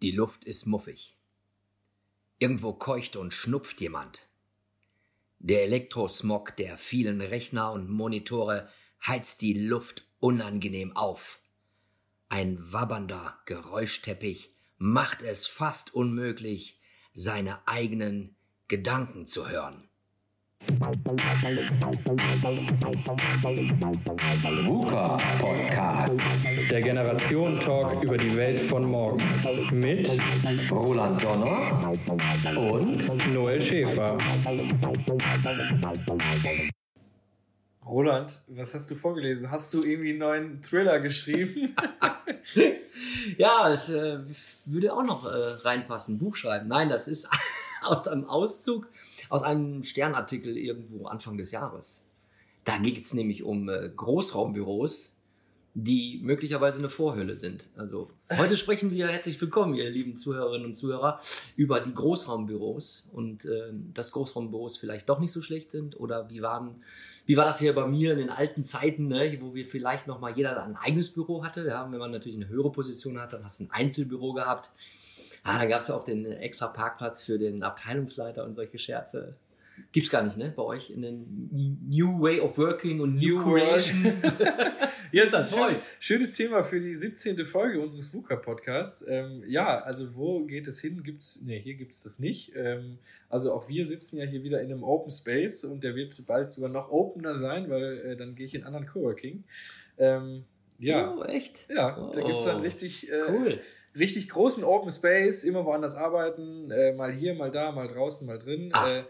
Die Luft ist muffig. Irgendwo keucht und schnupft jemand. Der Elektrosmog der vielen Rechner und Monitore heizt die Luft unangenehm auf. Ein wabbernder Geräuschteppich macht es fast unmöglich, seine eigenen Gedanken zu hören. VUCA Podcast. Der Generation Talk über die Welt von morgen. Mit Roland Donner und Noel Schäfer. Roland, was hast du vorgelesen? Hast du irgendwie einen neuen Thriller geschrieben? ja, es äh, würde auch noch äh, reinpassen. Buch schreiben. Nein, das ist aus einem Auszug aus einem Sternartikel irgendwo Anfang des Jahres. Da geht es nämlich um äh, Großraumbüros, die möglicherweise eine Vorhölle sind. Also heute sprechen wir, herzlich willkommen, ihr lieben Zuhörerinnen und Zuhörer, über die Großraumbüros und äh, dass Großraumbüros vielleicht doch nicht so schlecht sind oder wie waren, wie war das hier bei mir in den alten Zeiten, ne, wo wir vielleicht noch mal jeder ein eigenes Büro hatte. Ja, wenn man natürlich eine höhere Position hat, dann hast du ein Einzelbüro gehabt. Ah, da gab es ja auch den extra Parkplatz für den Abteilungsleiter und solche Scherze. Gibt's gar nicht, ne? Bei euch in den New Way of Working und New, New Creation. ja, ist das schön, schönes Thema für die 17. Folge unseres VUCA-Podcasts. Ähm, ja, also wo geht es hin? Gibt's, ne, hier gibt es das nicht. Ähm, also auch wir sitzen ja hier wieder in einem Open Space und der wird bald sogar noch opener sein, weil äh, dann gehe ich in einen anderen Coworking. Ähm, ja. Oh, echt? Ja, oh, da gibt's dann richtig. Äh, cool richtig großen Open Space, immer woanders arbeiten, äh, mal hier, mal da, mal draußen, mal drin. Äh,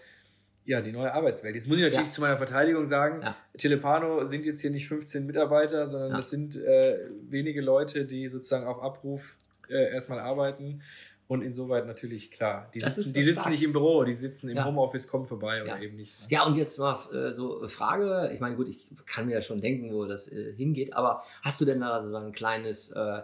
ja, die neue Arbeitswelt. Jetzt muss ich natürlich ja. zu meiner Verteidigung sagen, ja. Telepano sind jetzt hier nicht 15 Mitarbeiter, sondern ja. das sind äh, wenige Leute, die sozusagen auf Abruf äh, erstmal arbeiten. Und insoweit natürlich klar. Die sitzen, die sitzen nicht im Büro, die sitzen im ja. Homeoffice, kommen vorbei oder eben nicht. Ne? Ja, und jetzt mal äh, so Frage. Ich meine, gut, ich kann mir ja schon denken, wo das äh, hingeht, aber hast du denn da so ein kleines äh,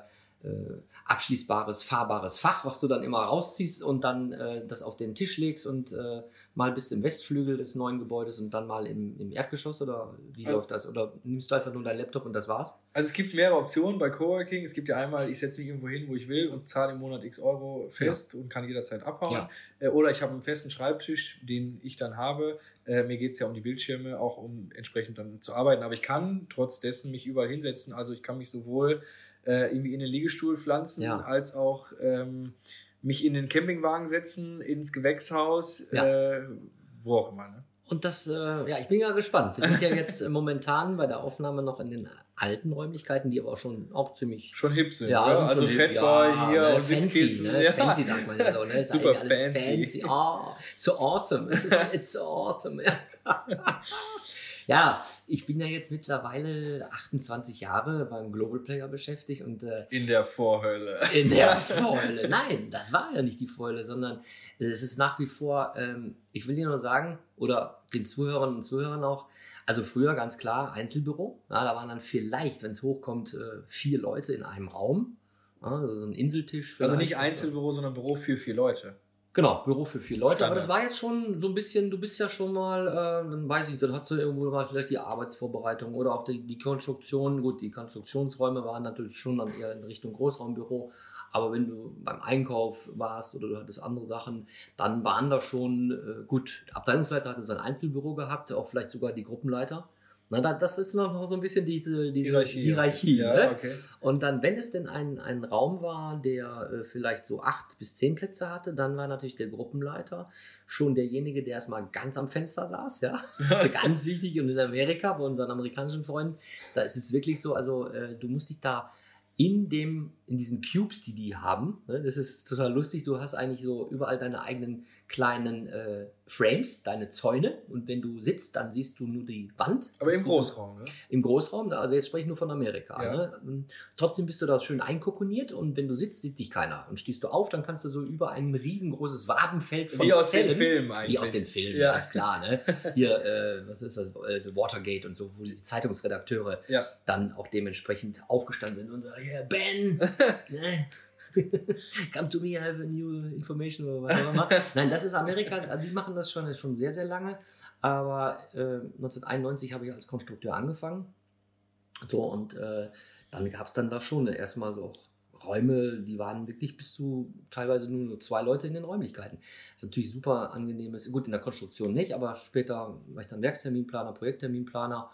abschließbares, fahrbares Fach, was du dann immer rausziehst und dann äh, das auf den Tisch legst und äh, mal bist im Westflügel des neuen Gebäudes und dann mal im, im Erdgeschoss oder wie also, läuft das? Oder nimmst du einfach nur deinen Laptop und das war's? Also es gibt mehrere Optionen bei Coworking. Es gibt ja einmal, ich setze mich irgendwo hin, wo ich will und zahle im Monat x Euro fest ja. und kann jederzeit abhauen. Ja. Äh, oder ich habe einen festen Schreibtisch, den ich dann habe. Äh, mir geht es ja um die Bildschirme, auch um entsprechend dann zu arbeiten. Aber ich kann trotz dessen mich überall hinsetzen. Also ich kann mich sowohl äh, irgendwie in den Liegestuhl pflanzen, ja. als auch ähm, mich in den Campingwagen setzen, ins Gewächshaus, ja. äh, wo auch immer. Ne? Und das, äh, ja, ich bin ja gespannt. Wir sind ja jetzt momentan bei der Aufnahme noch in den alten Räumlichkeiten, die aber auch schon auch ziemlich schon hip sind. Ja, oder? also Fatboy ja, hier ne, und fancy, ne? ja. fancy sagt man ja so, ne? Super fancy. fancy. Oh, so awesome. It's, it's so awesome. Ja. Ich bin ja jetzt mittlerweile 28 Jahre beim Global Player beschäftigt und äh, in der Vorhölle. In der Vorhölle. Nein, das war ja nicht die Vorhölle, sondern es ist nach wie vor, ähm, ich will dir nur sagen, oder den Zuhörern und Zuhörern auch, also früher ganz klar Einzelbüro. Ja, da waren dann vielleicht, wenn es hochkommt, äh, vier Leute in einem Raum. Also so ein Inseltisch. Also nicht Einzelbüro, sondern Büro für vier Leute. Genau, Büro für vier Leute. Standard. Aber das war jetzt schon so ein bisschen, du bist ja schon mal, äh, dann weiß ich, dann hast du irgendwo mal vielleicht die Arbeitsvorbereitung oder auch die, die Konstruktion. Gut, die Konstruktionsräume waren natürlich schon dann eher in Richtung Großraumbüro. Aber wenn du beim Einkauf warst oder du hattest andere Sachen, dann waren da schon, äh, gut, der Abteilungsleiter hatte sein Einzelbüro gehabt, auch vielleicht sogar die Gruppenleiter. Na, das ist noch so ein bisschen diese, diese Hierarchie. Hierarchie ja, ne? okay. Und dann, wenn es denn ein, ein Raum war, der äh, vielleicht so acht bis zehn Plätze hatte, dann war natürlich der Gruppenleiter schon derjenige, der erstmal ganz am Fenster saß, ja. ganz wichtig. Und in Amerika, bei unseren amerikanischen Freunden, da ist es wirklich so, also äh, du musst dich da in dem, in diesen Cubes, die die haben, ne, das ist total lustig, du hast eigentlich so überall deine eigenen kleinen äh, Frames, deine Zäune und wenn du sitzt, dann siehst du nur die Wand. Aber im Großraum, so, ne? Im Großraum, also jetzt spreche ich nur von Amerika. Ja. Ne? Trotzdem bist du da schön einkokoniert und wenn du sitzt, sieht dich keiner. Und stehst du auf, dann kannst du so über ein riesengroßes Wabenfeld von Wie aus Zellen, den Filmen eigentlich. Wie aus den Filmen, ja. ganz klar. Ne? Hier, äh, was ist das, äh, Watergate und so, wo die Zeitungsredakteure ja. dann auch dementsprechend aufgestanden sind und so, yeah, Ben! Come to me, I have a new information oder was immer. Nein, das ist Amerika, die machen das schon, schon sehr, sehr lange. Aber äh, 1991 habe ich als Konstrukteur angefangen. So, und äh, dann gab es dann da schon erstmal so Räume, die waren wirklich bis zu teilweise nur zwei Leute in den Räumlichkeiten. Das ist natürlich super angenehm. Ist gut in der Konstruktion nicht, aber später war ich dann Werksterminplaner, Projektterminplaner.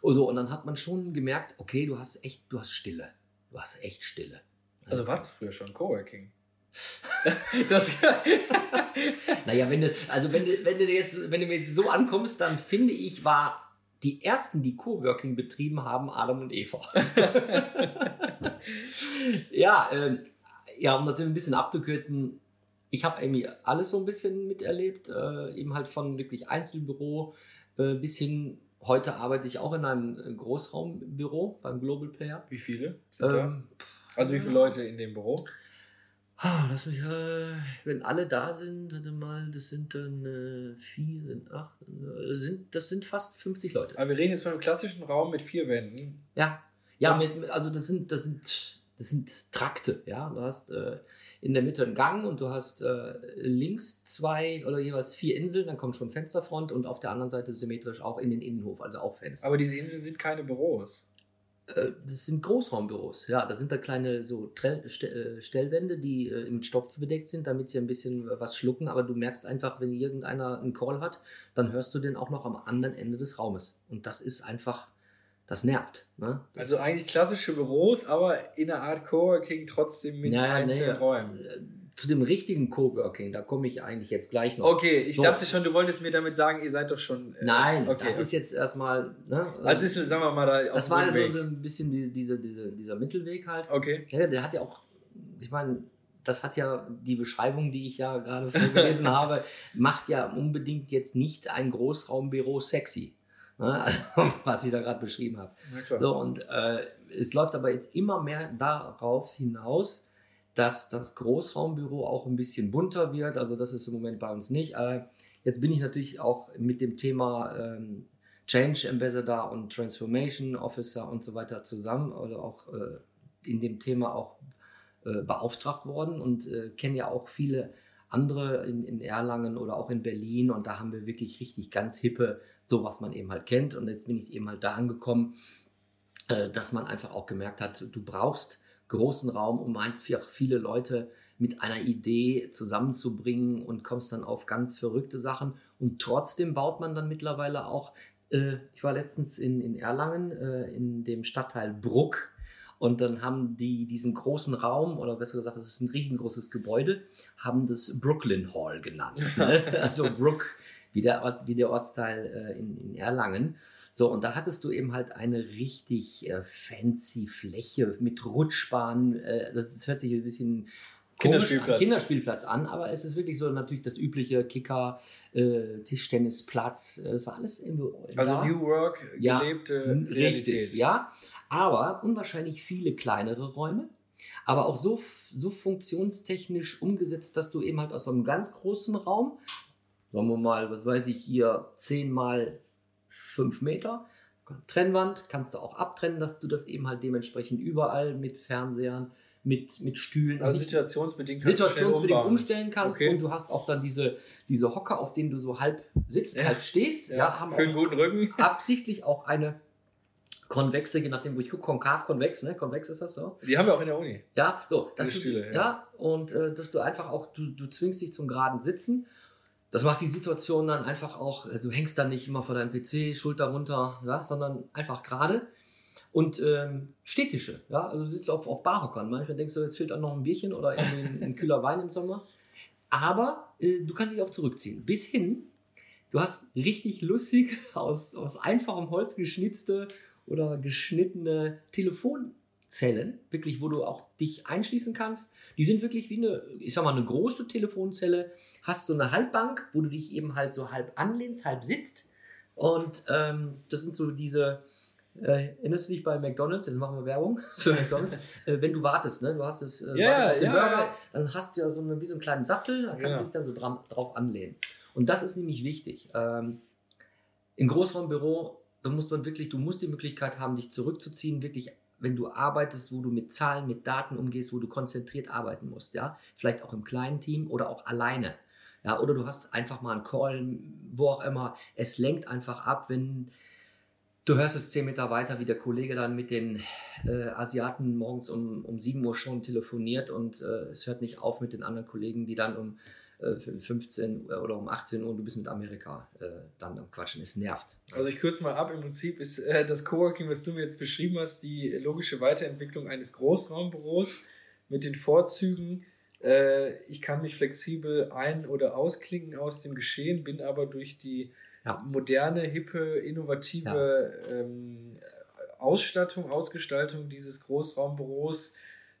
Und, so, und dann hat man schon gemerkt, okay, du hast echt, du hast Stille. Du hast echt Stille. Also war das früher schon Coworking? das naja, wenn du, also wenn du, wenn du jetzt, wenn du mir jetzt so ankommst, dann finde ich, war die ersten, die Coworking betrieben haben, Adam und Eva. ja, ähm, ja, um das ein bisschen abzukürzen, ich habe irgendwie alles so ein bisschen miterlebt, äh, eben halt von wirklich Einzelbüro äh, bis hin, heute arbeite ich auch in einem äh, Großraumbüro beim Global Player. Wie viele? Ähm, also wie viele Leute in dem Büro? Lass mich, äh, wenn alle da sind, warte mal, das sind dann äh, vier, sind acht, äh, sind, das sind fast 50 Leute. Aber wir reden jetzt von einem klassischen Raum mit vier Wänden. Ja, ja, mit, also das sind, das sind, das sind Trakte, ja. Du hast äh, in der Mitte einen Gang und du hast äh, links zwei oder jeweils vier Inseln, dann kommt schon Fensterfront und auf der anderen Seite symmetrisch auch in den Innenhof, also auch Fenster. Aber diese Inseln sind keine Büros. Äh, das sind Großraumbüros. Ja, da sind da kleine so Trell, äh, Stellwände, die äh, mit Stopf bedeckt sind, damit sie ein bisschen was schlucken. Aber du merkst einfach, wenn irgendeiner einen Call hat, dann hörst du den auch noch am anderen Ende des Raumes. Und das ist einfach, das nervt. Ne? Das also eigentlich klassische Büros, aber in einer Art Coworking trotzdem mit ja, einzelnen nee, Räumen zu dem richtigen Coworking, da komme ich eigentlich jetzt gleich noch. Okay, ich so. dachte schon, du wolltest mir damit sagen, ihr seid doch schon. Äh, Nein, okay, das ist jetzt erstmal. Ne, also ist, sagen wir mal, da Das war so ein bisschen diese, diese, diese, dieser Mittelweg halt. Okay. Ja, der hat ja auch, ich meine, das hat ja die Beschreibung, die ich ja gerade vorgelesen habe, macht ja unbedingt jetzt nicht ein Großraumbüro sexy. Ne? Also, was ich da gerade beschrieben habe. So, und äh, es läuft aber jetzt immer mehr darauf hinaus, dass das Großraumbüro auch ein bisschen bunter wird. Also das ist im Moment bei uns nicht. Aber jetzt bin ich natürlich auch mit dem Thema ähm, Change Ambassador und Transformation Officer und so weiter zusammen oder auch äh, in dem Thema auch äh, beauftragt worden und äh, kenne ja auch viele andere in, in, Erlangen oder auch in Berlin und da haben wir wirklich richtig ganz hippe, so was man eben halt kennt und jetzt bin ich eben halt da angekommen, äh, dass man einfach auch gemerkt hat, du brauchst großen Raum, um einfach viele Leute mit einer Idee zusammenzubringen und kommst dann auf ganz verrückte Sachen. Und trotzdem baut man dann mittlerweile auch, äh, ich war letztens in, in Erlangen, äh, in dem Stadtteil Bruck. Und dann haben die diesen großen Raum, oder besser gesagt, das ist ein riesengroßes Gebäude, haben das Brooklyn Hall genannt. Ne? also Brook, wie der, Ort, wie der Ortsteil äh, in, in Erlangen. So, und da hattest du eben halt eine richtig äh, fancy Fläche mit Rutschbahnen. Äh, das, das hört sich ein bisschen Kinderspielplatz. Kinderspielplatz an, aber es ist wirklich so natürlich das übliche Kicker, äh, Tischtennisplatz, äh, das war alles im, Also da. New Work, gelebte ja, Realität. Richtig, ja, aber unwahrscheinlich viele kleinere Räume, aber auch so, so funktionstechnisch umgesetzt, dass du eben halt aus so einem ganz großen Raum, sagen wir mal, was weiß ich hier, 10 mal fünf Meter. Trennwand kannst du auch abtrennen, dass du das eben halt dementsprechend überall mit Fernsehern, mit, mit Stühlen. Also situationsbedingt, situationsbedingt umstellen kannst okay. und du hast auch dann diese, diese Hocker, auf denen du so halb sitzt, ja. halb stehst. Ja, ja haben für einen guten Rücken. Absichtlich auch eine konvexe, je nachdem, wo ich gucke, konkav, konvex, ne? Konvex ist das so. Die haben wir auch in der Uni. Ja, so. Dass du, Stühle, ja. ja. und äh, dass du einfach auch, du, du zwingst dich zum geraden Sitzen das macht die Situation dann einfach auch, äh, du hängst dann nicht immer vor deinem PC, Schulter runter, ja, sondern einfach gerade. Und ähm, Städtische, ja, also du sitzt auf, auf Barhockern. Manchmal denkst du, jetzt fehlt auch noch ein Bierchen oder irgendwie ein, kühler Wein im Sommer. Aber äh, du kannst dich auch zurückziehen. Bis hin, du hast richtig lustig aus, aus einfachem Holz geschnitzte oder geschnittene Telefon Zellen, wirklich, wo du auch dich einschließen kannst. Die sind wirklich wie eine, ich sag mal, eine große Telefonzelle. Hast so eine Halbbank, wo du dich eben halt so halb anlehnst, halb sitzt. Und ähm, das sind so diese, äh, erinnerst du dich bei McDonalds, jetzt machen wir Werbung für McDonalds, äh, wenn du wartest, ne? du hast es, äh, yeah, wartest auf den yeah. Burger, dann hast du ja so eine, wie so einen kleinen Sattel, da kannst yeah. du dich dann so dran, drauf anlehnen. Und das ist nämlich wichtig. Ähm, Im Großraumbüro, da muss man wirklich, du musst die Möglichkeit haben, dich zurückzuziehen, wirklich wenn du arbeitest, wo du mit Zahlen, mit Daten umgehst, wo du konzentriert arbeiten musst, ja, vielleicht auch im kleinen Team oder auch alleine, ja, oder du hast einfach mal einen Call, wo auch immer. Es lenkt einfach ab, wenn Du hörst es zehn Meter weiter, wie der Kollege dann mit den äh, Asiaten morgens um, um 7 Uhr schon telefoniert und äh, es hört nicht auf mit den anderen Kollegen, die dann um äh, 15 oder um 18 Uhr und du bist mit Amerika äh, dann am Quatschen. Es nervt. Also ich kürze mal ab, im Prinzip ist äh, das Coworking, was du mir jetzt beschrieben hast, die logische Weiterentwicklung eines Großraumbüros mit den Vorzügen, äh, ich kann mich flexibel ein- oder ausklinken aus dem Geschehen, bin aber durch die ja. moderne, hippe, innovative ja. ähm, Ausstattung, Ausgestaltung dieses Großraumbüros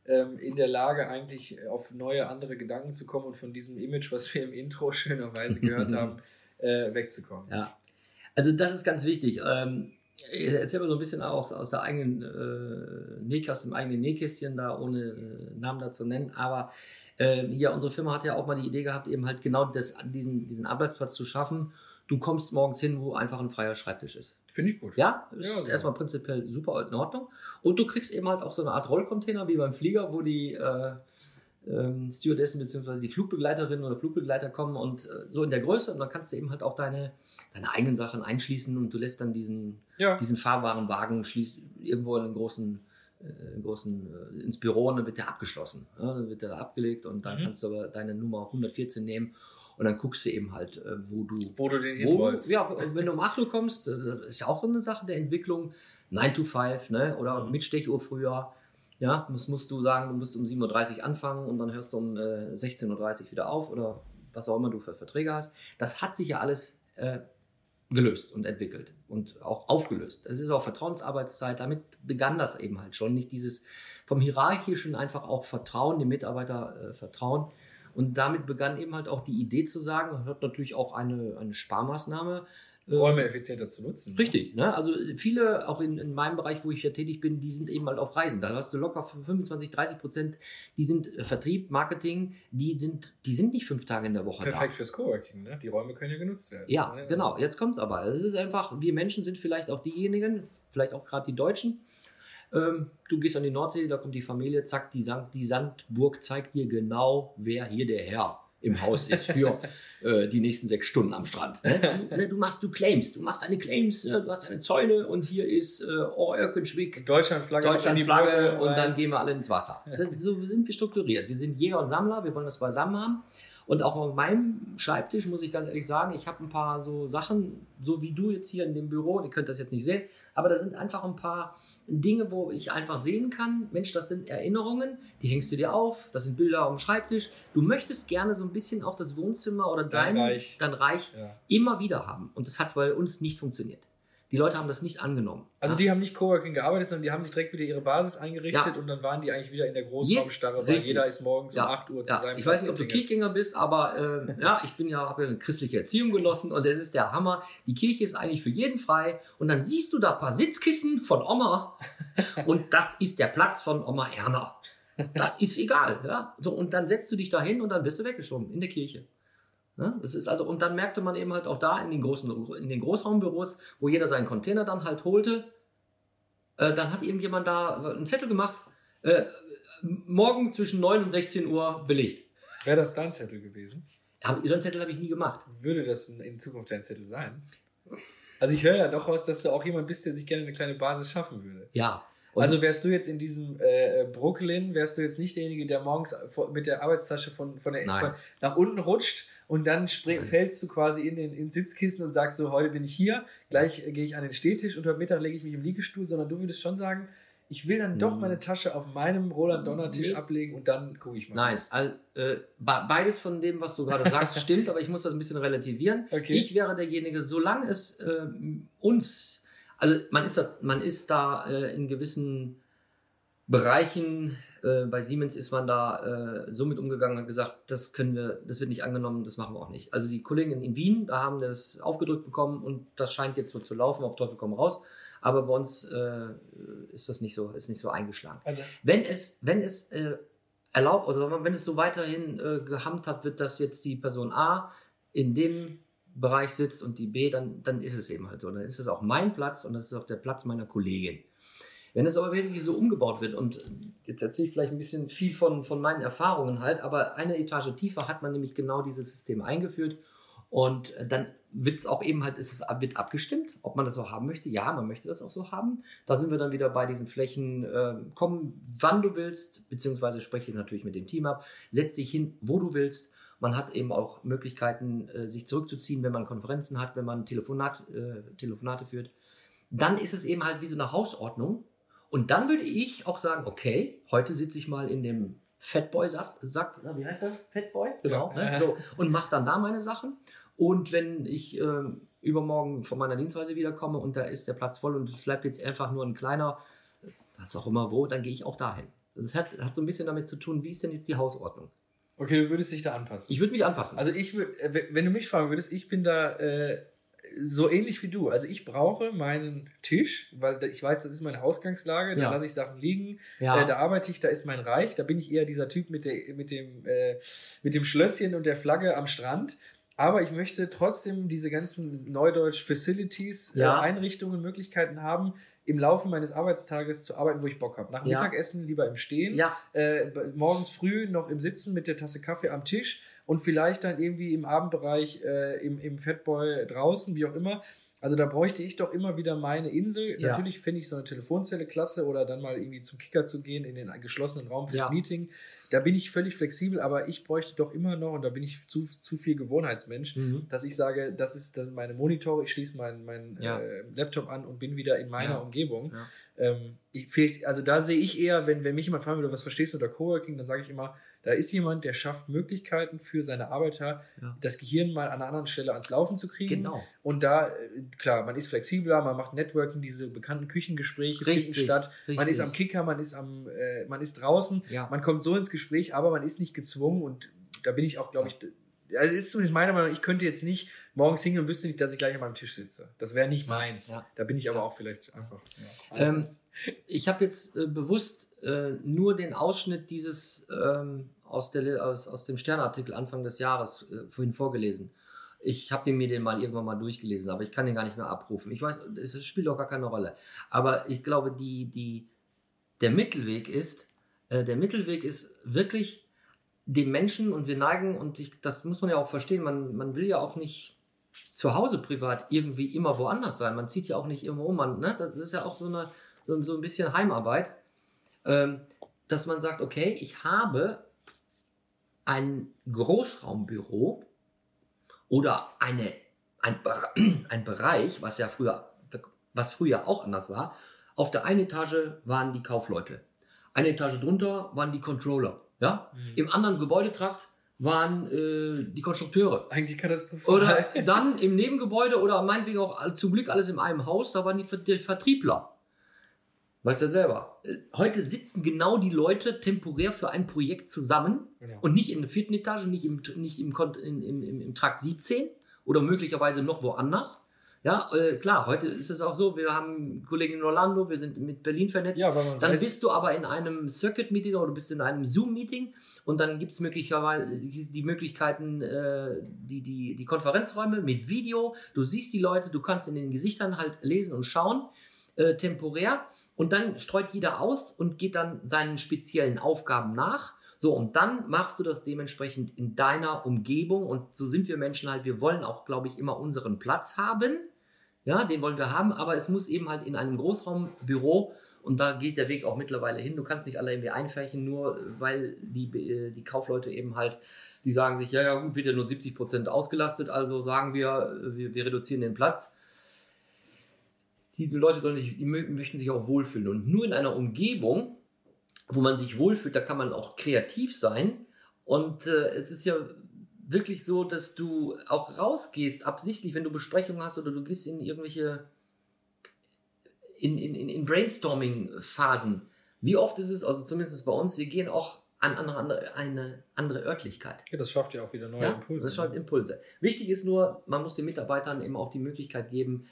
ähm, in der Lage, eigentlich auf neue, andere Gedanken zu kommen und von diesem Image, was wir im Intro schönerweise gehört haben, äh, wegzukommen. Ja, also das ist ganz wichtig. Ähm, ich erzähle mal so ein bisschen aus, aus der eigenen äh, Nähkästchen, dem eigenen Nähkästchen da, ohne äh, Namen dazu nennen. Aber äh, hier, unsere Firma hat ja auch mal die Idee gehabt, eben halt genau das, diesen, diesen Arbeitsplatz zu schaffen du kommst morgens hin, wo einfach ein freier Schreibtisch ist. Finde ich gut. Ja, ist ja, erstmal prinzipiell super in Ordnung. Und du kriegst eben halt auch so eine Art Rollcontainer wie beim Flieger, wo die äh, ähm, Stewardessen bzw. die Flugbegleiterinnen oder Flugbegleiter kommen und äh, so in der Größe und dann kannst du eben halt auch deine, deine eigenen Sachen einschließen und du lässt dann diesen, ja. diesen fahrbaren Wagen schließ, irgendwo in einen großen äh, großen, äh, ins Büro und dann wird der abgeschlossen. Ja, dann wird der da abgelegt und dann mhm. kannst du aber deine Nummer 114 nehmen und dann guckst du eben halt, äh, wo du. Wo du den wo. Ja, wenn du um 8 Uhr kommst, äh, das ist ja auch eine Sache der Entwicklung. 9 to 5, ne? Oder mhm. mit Stechuhr früher. Ja, das musst du sagen, du musst um 7.30 Uhr anfangen und dann hörst du um äh, 16.30 Uhr wieder auf oder was auch immer du für Verträge hast. Das hat sich ja alles äh, gelöst und entwickelt und auch aufgelöst. Das ist auch Vertrauensarbeitszeit. Damit begann das eben halt schon. Nicht dieses vom Hierarchischen einfach auch Vertrauen, dem Mitarbeiter äh, Vertrauen. Und damit begann eben halt auch die Idee zu sagen, hat natürlich auch eine, eine Sparmaßnahme. Äh, Räume effizienter zu nutzen. Ne? Richtig. Ne? Also viele, auch in, in meinem Bereich, wo ich ja tätig bin, die sind eben halt auf Reisen. Da hast du locker 25, 30 Prozent, die sind äh, Vertrieb, Marketing, die sind, die sind nicht fünf Tage in der Woche Perfekt da. fürs Coworking. Ne? Die Räume können ja genutzt werden. Ja, genau. Jetzt kommt es aber. Es ist einfach, wir Menschen sind vielleicht auch diejenigen, vielleicht auch gerade die Deutschen, ähm, du gehst an die Nordsee, da kommt die Familie, zack, die, Sand, die Sandburg zeigt dir genau, wer hier der Herr im Haus ist für äh, die nächsten sechs Stunden am Strand. Ne? Du, ne, du, machst, du claimst, du machst deine Claims, ne? du hast deine Zäune und hier ist äh, Oerkenschwick, Deutschlandflagge, Deutschlandflagge und dann gehen wir alle ins Wasser. Das, so sind wir strukturiert. Wir sind Jäger und Sammler, wir wollen das beisammen haben. Und auch auf meinem Schreibtisch muss ich ganz ehrlich sagen, ich habe ein paar so Sachen, so wie du jetzt hier in dem Büro, ihr könnt das jetzt nicht sehen, aber da sind einfach ein paar Dinge, wo ich einfach sehen kann, Mensch, das sind Erinnerungen, die hängst du dir auf, das sind Bilder am Schreibtisch. Du möchtest gerne so ein bisschen auch das Wohnzimmer oder dein, dein Reich, dein Reich ja. immer wieder haben. Und das hat bei uns nicht funktioniert. Die Leute haben das nicht angenommen. Also ja. die haben nicht Coworking gearbeitet, sondern die haben sich direkt wieder ihre Basis eingerichtet ja. und dann waren die eigentlich wieder in der Großraumstarre, weil Richtig. jeder ist morgens ja. um 8 Uhr zu ja. seinem Ich weiß nicht, ob du Kirchgänger bist, aber äh, ja, ich bin ja, habe ja eine christliche Erziehung genossen und das ist der Hammer. Die Kirche ist eigentlich für jeden frei und dann siehst du da ein paar Sitzkissen von Oma und das ist der Platz von Oma Erna. Das ist egal, ja. So, und dann setzt du dich da hin und dann wirst du weggeschoben in der Kirche. Ne? Das ist also, und dann merkte man eben halt auch da in den, großen, in den Großraumbüros, wo jeder seinen Container dann halt holte, äh, dann hat irgendjemand da einen Zettel gemacht, äh, morgen zwischen 9 und 16 Uhr belegt. Wäre das dein Zettel gewesen? Hab, so einen Zettel habe ich nie gemacht. Würde das in Zukunft dein Zettel sein? Also ich höre ja doch aus, dass du auch jemand bist, der sich gerne eine kleine Basis schaffen würde. Ja, und also wärst du jetzt in diesem äh, Brooklyn, wärst du jetzt nicht derjenige, der morgens mit der Arbeitstasche von, von der von, nach unten rutscht und dann fällst du quasi in den in Sitzkissen und sagst so, heute bin ich hier, gleich äh, gehe ich an den Stehtisch und heute Mittag lege ich mich im Liegestuhl, sondern du würdest schon sagen, ich will dann doch hm. meine Tasche auf meinem Roland Donner Tisch nee. ablegen und dann gucke ich mal. Nein, all, äh, beides von dem, was du gerade sagst, stimmt, aber ich muss das ein bisschen relativieren. Okay. Ich wäre derjenige, solange es äh, uns also man ist da, man ist da äh, in gewissen Bereichen, äh, bei Siemens ist man da äh, so mit umgegangen und gesagt, das können wir, das wird nicht angenommen, das machen wir auch nicht. Also die Kollegen in Wien, da haben das aufgedrückt bekommen und das scheint jetzt so zu laufen, auf Teufel komm raus. Aber bei uns äh, ist das nicht so, ist nicht so eingeschlagen. Also wenn es, wenn es äh, erlaubt, also wenn es so weiterhin äh, gehandhabt wird, dass jetzt die Person A in dem Bereich sitzt und die B, dann, dann ist es eben halt so. Dann ist es auch mein Platz und das ist auch der Platz meiner Kollegin. Wenn es aber wirklich so umgebaut wird, und jetzt erzähle ich vielleicht ein bisschen viel von, von meinen Erfahrungen halt, aber eine Etage tiefer hat man nämlich genau dieses System eingeführt Und dann wird es auch eben halt, ist es wird abgestimmt, ob man das so haben möchte. Ja, man möchte das auch so haben. Da sind wir dann wieder bei diesen Flächen. Äh, komm, wann du willst, beziehungsweise spreche natürlich mit dem Team ab. Setz dich hin, wo du willst. Man hat eben auch Möglichkeiten, äh, sich zurückzuziehen, wenn man Konferenzen hat, wenn man Telefonat, äh, Telefonate führt. Dann ist es eben halt wie so eine Hausordnung. Und dann würde ich auch sagen, okay, heute sitze ich mal in dem Fatboy-Sack, Sack, wie heißt der? Fatboy? Genau. Ja. Ne? So, und mache dann da meine Sachen. Und wenn ich äh, übermorgen von meiner Dienstreise wiederkomme und da ist der Platz voll und es bleibt jetzt einfach nur ein kleiner, was auch immer wo, dann gehe ich auch dahin. Das hat, hat so ein bisschen damit zu tun, wie ist denn jetzt die Hausordnung? Okay, du würdest dich da anpassen. Ich würde mich anpassen. Also ich würde, äh, wenn du mich fragen würdest, ich bin da äh, so ähnlich wie du. Also ich brauche meinen Tisch, weil ich weiß, das ist meine Ausgangslage, da ja. lasse ich Sachen liegen, ja. äh, da arbeite ich, da ist mein Reich, da bin ich eher dieser Typ mit, der, mit, dem, äh, mit dem Schlösschen und der Flagge am Strand. Aber ich möchte trotzdem diese ganzen Neudeutsch Facilities, äh, ja. äh, Einrichtungen, Möglichkeiten haben, im Laufe meines Arbeitstages zu arbeiten, wo ich Bock habe. Nach ja. Mittagessen lieber im Stehen, ja. äh, morgens früh noch im Sitzen mit der Tasse Kaffee am Tisch und vielleicht dann irgendwie im Abendbereich äh, im, im Fatboy draußen, wie auch immer. Also da bräuchte ich doch immer wieder meine Insel. Ja. Natürlich finde ich so eine Telefonzelle klasse oder dann mal irgendwie zum Kicker zu gehen in den geschlossenen Raum fürs ja. Meeting. Da bin ich völlig flexibel, aber ich bräuchte doch immer noch, und da bin ich zu, zu viel Gewohnheitsmensch, mhm. dass ich sage, das, ist, das sind meine Monitore, ich schließe meinen mein, ja. äh, Laptop an und bin wieder in meiner Umgebung. Ähm, ich, also da sehe ich eher, wenn, wenn mich jemand fragen würde, was verstehst du unter Coworking, dann sage ich immer, da ist jemand, der schafft Möglichkeiten für seine Arbeiter, ja. das Gehirn mal an einer anderen Stelle ans Laufen zu kriegen. Genau. Und da, äh, klar, man ist flexibler, man macht Networking, diese bekannten Küchengespräche richtig, finden statt. Richtig. Man ist am Kicker, man ist am, äh, man ist draußen, ja. man kommt so ins Gespräch, aber man ist nicht gezwungen und da bin ich auch, glaube ich, also ist zumindest meine Meinung, ich könnte jetzt nicht morgens hingehen und wüsste nicht, dass ich gleich an meinem Tisch sitze. Das wäre nicht meins. Ja. Da bin ich aber auch vielleicht einfach. Ja, ähm, ich habe jetzt äh, bewusst äh, nur den Ausschnitt dieses ähm, aus, der, aus, aus dem Sternartikel Anfang des Jahres äh, vorhin vorgelesen. Ich habe mir den mal irgendwann mal durchgelesen, aber ich kann den gar nicht mehr abrufen. Ich weiß, es spielt auch gar keine Rolle. Aber ich glaube, die, die, der Mittelweg ist, äh, der Mittelweg ist wirklich dem Menschen und wir neigen und sich, das muss man ja auch verstehen, man, man will ja auch nicht zu Hause privat irgendwie immer woanders sein. Man zieht ja auch nicht irgendwo um. Ne? Das ist ja auch so, eine, so, so ein bisschen Heimarbeit, ähm, dass man sagt, okay, ich habe ein Großraumbüro oder eine, ein, ein Bereich, was ja früher, was früher auch anders war. Auf der einen Etage waren die Kaufleute. Eine Etage drunter waren die Controller. Ja? Mhm. Im anderen Gebäudetrakt waren äh, die Konstrukteure. Eigentlich katastrophal. Oder dann im Nebengebäude oder meinetwegen auch zum Glück alles in einem Haus, da waren die, die Vertriebler. Weißt ja selber. Heute sitzen genau die Leute temporär für ein Projekt zusammen genau. und nicht in der vierten Etage, nicht im, nicht im, im, im, im Trakt 17 oder möglicherweise noch woanders. Ja, äh, klar, heute ist es auch so, wir haben Kollegen in Orlando, wir sind mit Berlin vernetzt. Ja, dann bist du aber in einem Circuit-Meeting oder du bist in einem Zoom-Meeting und dann gibt es möglicherweise die Möglichkeiten, äh, die, die, die Konferenzräume mit Video. Du siehst die Leute, du kannst in den Gesichtern halt lesen und schauen äh, temporär und dann streut jeder aus und geht dann seinen speziellen Aufgaben nach. So, und dann machst du das dementsprechend in deiner Umgebung und so sind wir Menschen halt, wir wollen auch, glaube ich, immer unseren Platz haben. Ja, den wollen wir haben, aber es muss eben halt in einem Großraumbüro und da geht der Weg auch mittlerweile hin. Du kannst nicht alle irgendwie einfärchen, nur weil die, äh, die Kaufleute eben halt, die sagen sich, ja, ja, gut, wird ja nur 70 Prozent ausgelastet, also sagen wir, wir, wir reduzieren den Platz die Leute sollen sich, die möchten sich auch wohlfühlen. Und nur in einer Umgebung, wo man sich wohlfühlt, da kann man auch kreativ sein. Und äh, es ist ja wirklich so, dass du auch rausgehst, absichtlich, wenn du Besprechungen hast oder du gehst in irgendwelche in, in, in Brainstorming-Phasen. Wie oft ist es, also zumindest bei uns, wir gehen auch an andere, eine andere Örtlichkeit. Ja, das schafft ja auch wieder neue ja, Impulse. Das schafft Impulse. Wichtig ist nur, man muss den Mitarbeitern eben auch die Möglichkeit geben,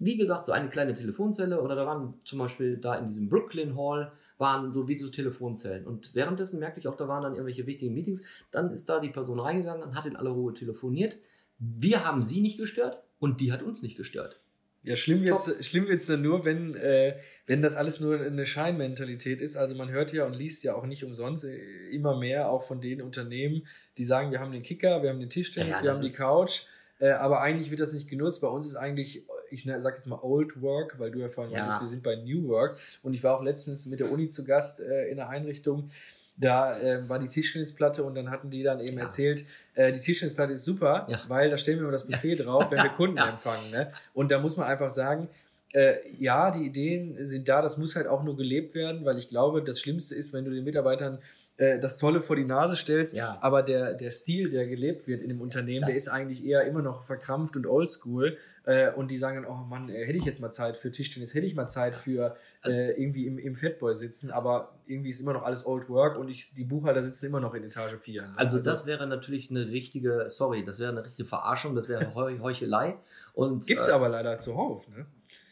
wie gesagt, so eine kleine Telefonzelle oder da waren zum Beispiel da in diesem Brooklyn Hall waren so wie so Telefonzellen. Und währenddessen merkte ich auch, da waren dann irgendwelche wichtigen Meetings. Dann ist da die Person reingegangen und hat in aller Ruhe telefoniert. Wir haben sie nicht gestört und die hat uns nicht gestört. Ja, schlimm wird schlimm wird's dann nur, wenn, äh, wenn das alles nur eine Scheinmentalität ist. Also man hört ja und liest ja auch nicht umsonst äh, immer mehr auch von den Unternehmen, die sagen, wir haben den Kicker, wir haben den Tischtennis, ja, ja, wir haben die Couch Äh, aber eigentlich wird das nicht genutzt. Bei uns ist eigentlich, ich ne, sag jetzt mal Old Work, weil du ja vorhin Ja. meintest, wir sind bei New Work. Und ich war auch letztens mit der Uni zu Gast äh, in einer Einrichtung. Da äh, war die Tischtennisplatte und dann hatten die dann eben Ja. erzählt, äh, die Tischtennisplatte ist super, Ja. weil da stellen wir immer das Buffet drauf, wenn wir Kunden empfangen. Ne? Und da muss man einfach sagen, äh, ja, die Ideen sind da, das muss halt auch nur gelebt werden, weil ich glaube, das Schlimmste ist, wenn du den Mitarbeitern äh, das Tolle vor die Nase stellst, Ja. aber der, der Stil, der gelebt wird in dem Unternehmen, Das- der ist eigentlich eher immer noch verkrampft und oldschool äh, und die sagen dann, oh Mann, äh, hätte ich jetzt mal Zeit für Tischtennis, hätte ich mal Zeit für äh, irgendwie im, im Fatboy sitzen, aber irgendwie ist immer noch alles Old Work und ich, die Buchhalter sitzen immer noch in Etage 4. ne? Also das wäre natürlich eine richtige, sorry, das wäre eine richtige Verarschung, das wäre Heu Heuchelei. Und Gibt es äh, aber leider zuhauf, ne?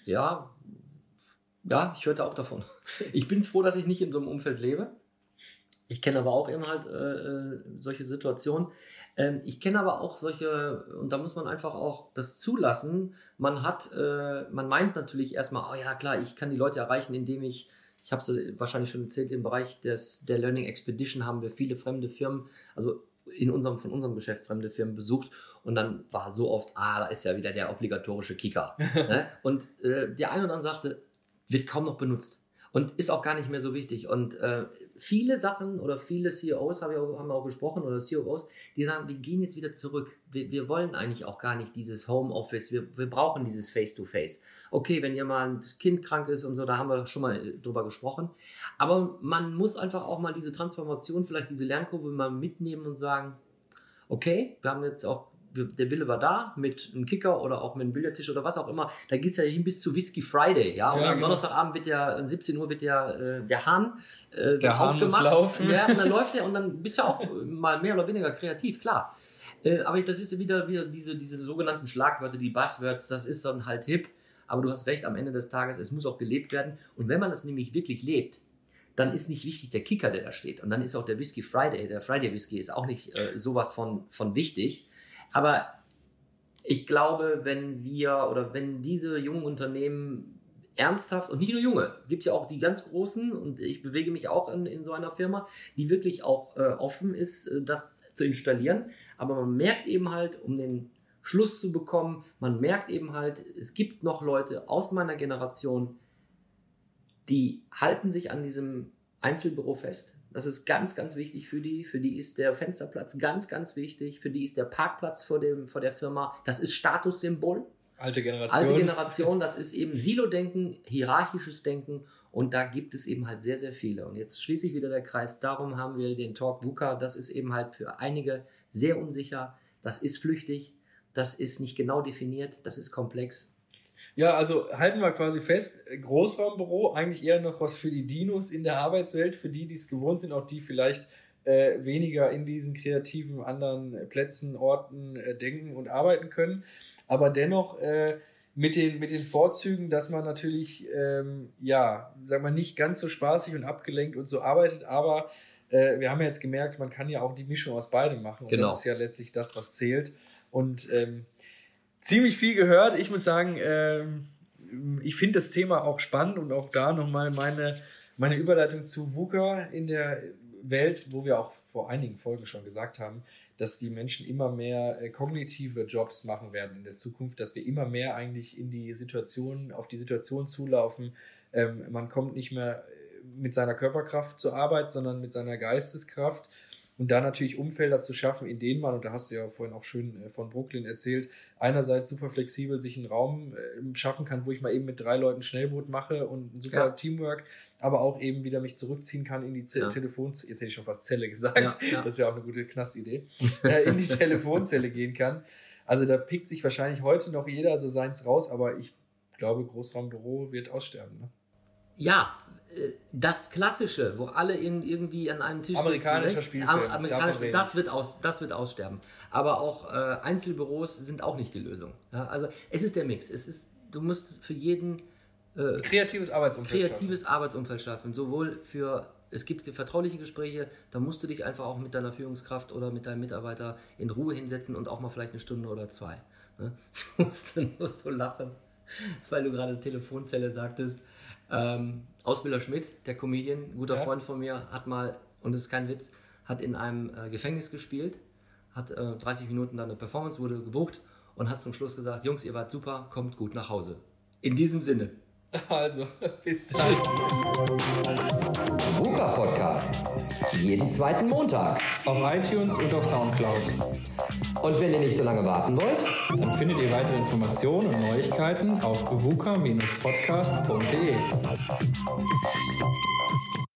Ja, ja, ich hörte auch davon. Ich bin froh, dass ich nicht in so einem Umfeld lebe. Ich kenne aber auch eben halt äh, äh, solche Situationen. Ähm, ich kenne aber auch solche, und da muss man einfach auch das zulassen. Man hat, äh, man meint natürlich erstmal, oh ja klar, ich kann die Leute erreichen, indem ich, ich habe es wahrscheinlich schon erzählt, im Bereich des, der Learning Expedition haben wir viele fremde Firmen, also in unserem, von unserem Geschäft fremde Firmen besucht und dann war so oft, ah, da ist ja wieder der obligatorische Kicker. ne? Und äh, der eine oder andere sagte, wird kaum noch benutzt und ist auch gar nicht mehr so wichtig. Und äh, viele Sachen oder viele CEOs haben, wir auch, haben auch gesprochen oder CEOs, die sagen, wir gehen jetzt wieder zurück. Wir, wir wollen eigentlich auch gar nicht dieses Homeoffice. Wir, wir brauchen dieses Face-to-Face. Okay, wenn jemand Kind krank ist und so, da haben wir schon mal äh, drüber gesprochen. Aber man muss einfach auch mal diese Transformation, vielleicht diese Lernkurve mal mitnehmen und sagen, okay, wir haben jetzt auch, der Wille war da mit einem Kicker oder auch mit einem Billardtisch oder was auch immer. Da geht es ja hin bis zu Whisky Friday, ja. Und Ja, am genau. Donnerstagabend wird ja, 17 Uhr wird ja äh, der Hahn äh, Der Hahn muss aufgemacht. laufen. Ja, und dann läuft er und dann bist du ja auch mal mehr oder weniger kreativ, klar. Äh, aber das ist wieder, wieder diese, diese sogenannten Schlagwörter, die Buzzwords, das ist dann halt hip. Aber du hast recht, am Ende des Tages, es muss auch gelebt werden. Und wenn man das nämlich wirklich lebt, dann ist nicht wichtig der Kicker, der da steht. Und dann ist auch der Whisky Friday, der Friday Whisky ist auch nicht äh, sowas von, von wichtig. Aber ich glaube, wenn wir oder wenn diese jungen Unternehmen ernsthaft und nicht nur junge, es gibt ja auch die ganz großen und ich bewege mich auch in, in so einer Firma, die wirklich auch äh, offen ist, äh, das zu installieren. Aber man merkt eben halt, um den Schluss zu bekommen, man merkt eben halt, es gibt noch Leute aus meiner Generation, die halten sich an diesem Einzelbüro fest. Das ist ganz, ganz wichtig für die. Für die ist der Fensterplatz ganz, ganz wichtig. Für die ist der Parkplatz vor, dem, vor der Firma. Das ist Statussymbol. Alte Generation. Alte Generation, das ist eben Silo-Denken, hierarchisches Denken. Und da gibt es eben halt sehr, sehr viele. Und jetzt schließe ich wieder der Kreis. Darum haben wir den Talk VUCA. Das ist eben halt für einige sehr unsicher. Das ist flüchtig. Das ist nicht genau definiert. Das ist komplex. Ja, also halten wir quasi fest, Großraumbüro eigentlich eher noch was für die Dinos in der Arbeitswelt, für die, die es gewohnt sind, auch die vielleicht äh, weniger in diesen kreativen anderen Plätzen, Orten äh, denken und arbeiten können. Aber dennoch äh, mit, den, mit den Vorzügen, dass man natürlich, ähm, ja, sag mal, nicht ganz so spaßig und abgelenkt und so arbeitet, aber äh, wir haben ja jetzt gemerkt, man kann ja auch die Mischung aus beidem machen. Und Genau. das ist ja letztlich das, was zählt. Und ähm, ziemlich viel gehört. Ich muss sagen, ähm, ich finde das Thema auch spannend und auch da nochmal meine, meine Überleitung zu VUCA in der Welt, wo wir auch vor einigen Folgen schon gesagt haben, dass die Menschen immer mehr äh, kognitive Jobs machen werden in der Zukunft, dass wir immer mehr eigentlich in die Situation, auf die Situation zulaufen. Ähm, man kommt nicht mehr äh, mit seiner Körperkraft zur Arbeit, sondern mit seiner Geisteskraft. Und da natürlich Umfelder zu schaffen, in denen man, und da hast du ja vorhin auch schön äh, von Brooklyn erzählt, einerseits super flexibel sich einen Raum äh, schaffen kann, wo ich mal eben mit drei Leuten Schnellboot mache und ein super Ja. Teamwork, aber auch eben wieder mich zurückziehen kann in die Ze Ja. Telefons... Jetzt hätte ich schon fast Zelle gesagt. Ja, ja. Das wäre auch eine gute Knastidee. äh, in die Telefonzelle gehen kann. Also da pickt sich wahrscheinlich heute noch jeder so seins raus, aber ich glaube, Großraumbüro wird aussterben. Ne? Ja, äh, das Klassische, wo alle in, irgendwie an einem Tisch Amerikanischer sitzen. Spielfilm, Am- davon Amerikanisch, das, wird aus, das wird aussterben. Aber auch äh, Einzelbüros sind auch nicht die Lösung. Ja, also es ist der Mix. Es ist, du musst für jeden äh, Kreatives Arbeitsumfeld. kreatives Arbeitsumfeld schaffen. Sowohl für, es gibt vertrauliche Gespräche, da musst du dich einfach auch mit deiner Führungskraft oder mit deinem Mitarbeiter in Ruhe hinsetzen und auch mal vielleicht eine Stunde oder zwei. ne? Ich musste nur so lachen, weil du gerade Telefonzelle sagtest. Ähm, Ausbilder Schmidt, der Comedian, ein guter Ja. Freund von mir, hat mal, und das ist kein Witz, hat in einem äh, Gefängnis gespielt, hat äh, 30 Minuten dann eine Performance, wurde gebucht und hat zum Schluss gesagt, Jungs, ihr wart super, kommt gut nach Hause. In diesem Sinne. Also, bis dann. VUCA Podcast. Jeden zweiten Montag. Auf iTunes und auf Soundcloud. Und wenn ihr nicht so lange warten wollt, dann findet ihr weitere Informationen und Neuigkeiten auf vuca-podcast.de.